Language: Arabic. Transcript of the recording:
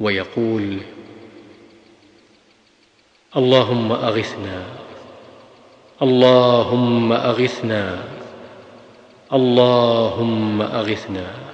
ويقول اللهم أغثنا اللهم أغثنا اللهم أغثنا.